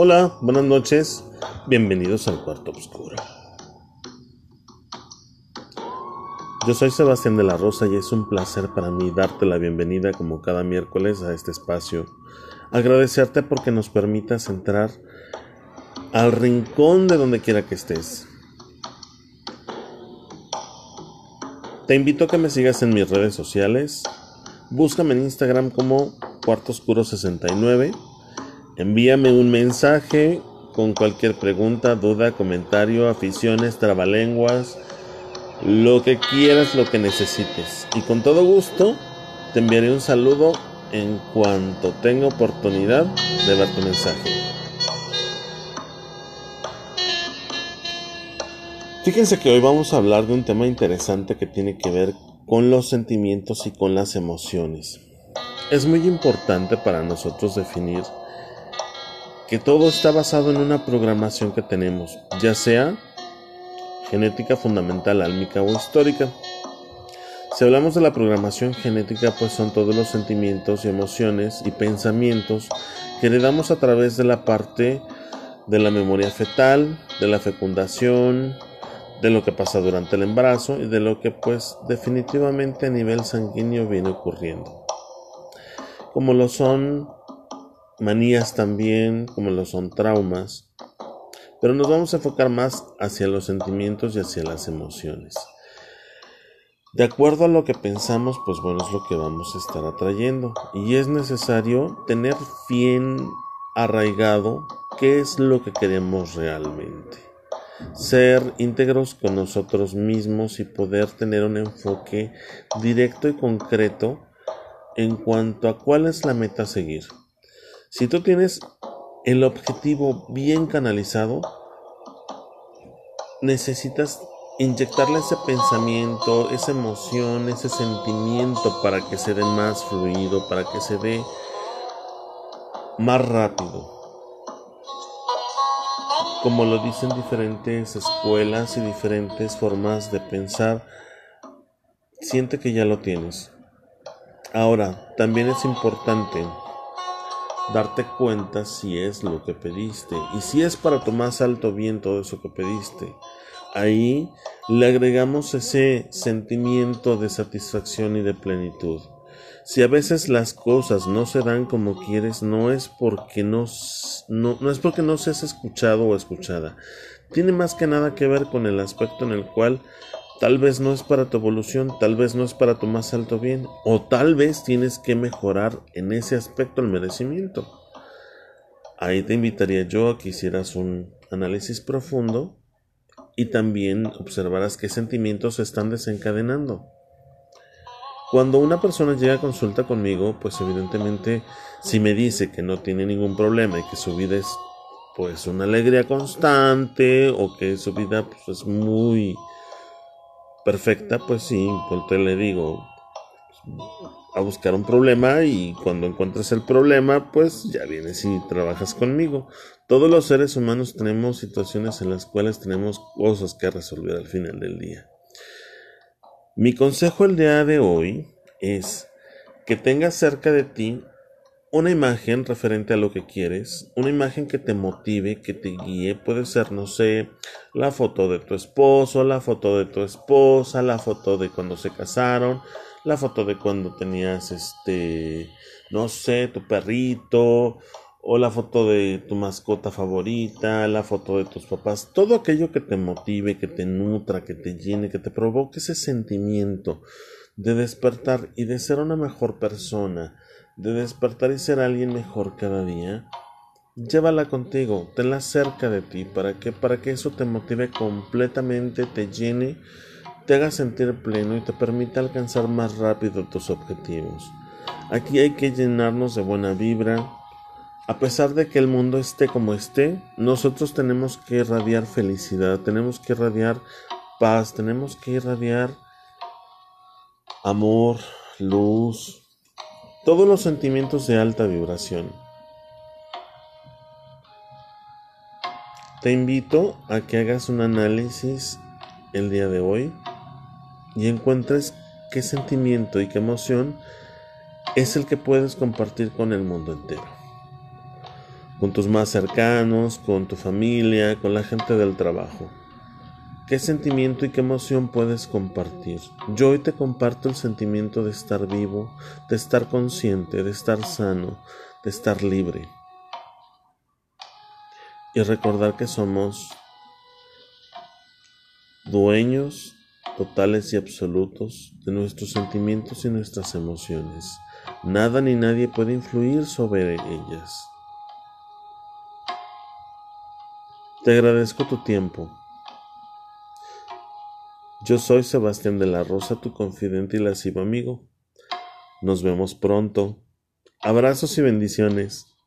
Hola, buenas noches, bienvenidos al cuarto oscuro. Yo soy Sebastián de la Rosa y es un placer para mí darte la bienvenida como cada miércoles a este espacio. Agradecerte porque nos permitas entrar al rincón de donde quiera que estés. Te invito a que me sigas en mis redes sociales. Búscame en Instagram como Cuarto Oscuro 69. Envíame un mensaje con cualquier pregunta, duda, comentario, aficiones, trabalenguas, lo que quieras, lo que necesites. Y con todo gusto te enviaré un saludo en cuanto tenga oportunidad de ver tu mensaje. Fíjense que hoy vamos a hablar de un tema interesante que tiene que ver con los sentimientos y con las emociones. Es muy importante para nosotros definir que todo está basado en una programación que tenemos, ya sea genética fundamental, álmica o histórica. Si hablamos de la programación genética, pues son todos los sentimientos y emociones y pensamientos que heredamos a través de la parte de la memoria fetal, de la fecundación, de lo que pasa durante el embarazo y de lo que pues definitivamente a nivel sanguíneo viene ocurriendo. Como lo son manías también, como lo son traumas, pero nos vamos a enfocar más hacia los sentimientos y hacia las emociones. De acuerdo a lo que pensamos, pues bueno, es lo que vamos a estar atrayendo. Y es necesario tener bien arraigado qué es lo que queremos realmente ser íntegros con nosotros mismos y poder tener un enfoque directo y concreto en cuanto a cuál es la meta a seguir. Si tú tienes el objetivo bien canalizado, necesitas inyectarle ese pensamiento, esa emoción, ese sentimiento para que se dé más fluido, para que se dé más rápido como lo dicen diferentes escuelas y diferentes formas de pensar, siente que ya lo tienes. Ahora, también es importante darte cuenta si es lo que pediste y si es para más alto bien todo eso que pediste. Ahí le agregamos ese sentimiento de satisfacción y de plenitud. Si a veces las cosas no se dan como quieres, no es porque no, no, es porque no seas escuchado o escuchada. Tiene más que nada que ver con el aspecto en el cual tal vez no es para tu evolución, tal vez no es para tu más alto bien, o tal vez tienes que mejorar en ese aspecto el merecimiento. Ahí te invitaría yo a que hicieras un análisis profundo y también observaras qué sentimientos se están desencadenando. Cuando una persona llega a consulta conmigo, pues evidentemente si me dice que no tiene ningún problema y que su vida es pues una alegría constante o que su vida pues, es muy perfecta, pues sí, pues le digo a buscar un problema y cuando encuentres el problema, pues ya vienes y trabajas conmigo. Todos los seres humanos tenemos situaciones en las cuales tenemos cosas que resolver al final del día. Mi consejo el día de hoy es que tengas cerca de ti una imagen referente a lo que quieres, una imagen que te motive, que te guíe, puede ser, no sé, la foto de tu esposo, la foto de tu esposa, la foto de cuando se casaron, la foto de cuando tenías este, no sé, tu perrito, o la foto de tu mascota favorita, la foto de tus papás, todo aquello que te motive, que te nutra, que te llene, que te provoque ese sentimiento de despertar y de ser una mejor persona, de despertar y ser alguien mejor cada día, llévala contigo, tenla cerca de ti, para que para que eso te motive completamente, te llene, te haga sentir pleno y te permita alcanzar más rápido tus objetivos. Aquí hay que llenarnos de buena vibra, a pesar de que el mundo esté como esté, nosotros tenemos que irradiar felicidad, tenemos que irradiar paz, tenemos que irradiar amor, luz, todos los sentimientos de alta vibración. Te invito a que hagas un análisis el día de hoy y encuentres qué sentimiento y qué emoción es el que puedes compartir con el mundo entero. con tus más cercanos, con tu familia, con la gente del trabajo. ¿Qué sentimiento y qué emoción puedes compartir? Yo hoy te comparto el sentimiento de estar vivo, de estar consciente, de estar sano, de estar libre. Y recordar que somos dueños totales y absolutos de nuestros sentimientos y nuestras emociones. Nada ni nadie puede influir sobre ellas. Te agradezco tu tiempo. Yo soy Sebastián de la Rosa, tu confidente y lascivo amigo. Nos vemos pronto. Abrazos y bendiciones.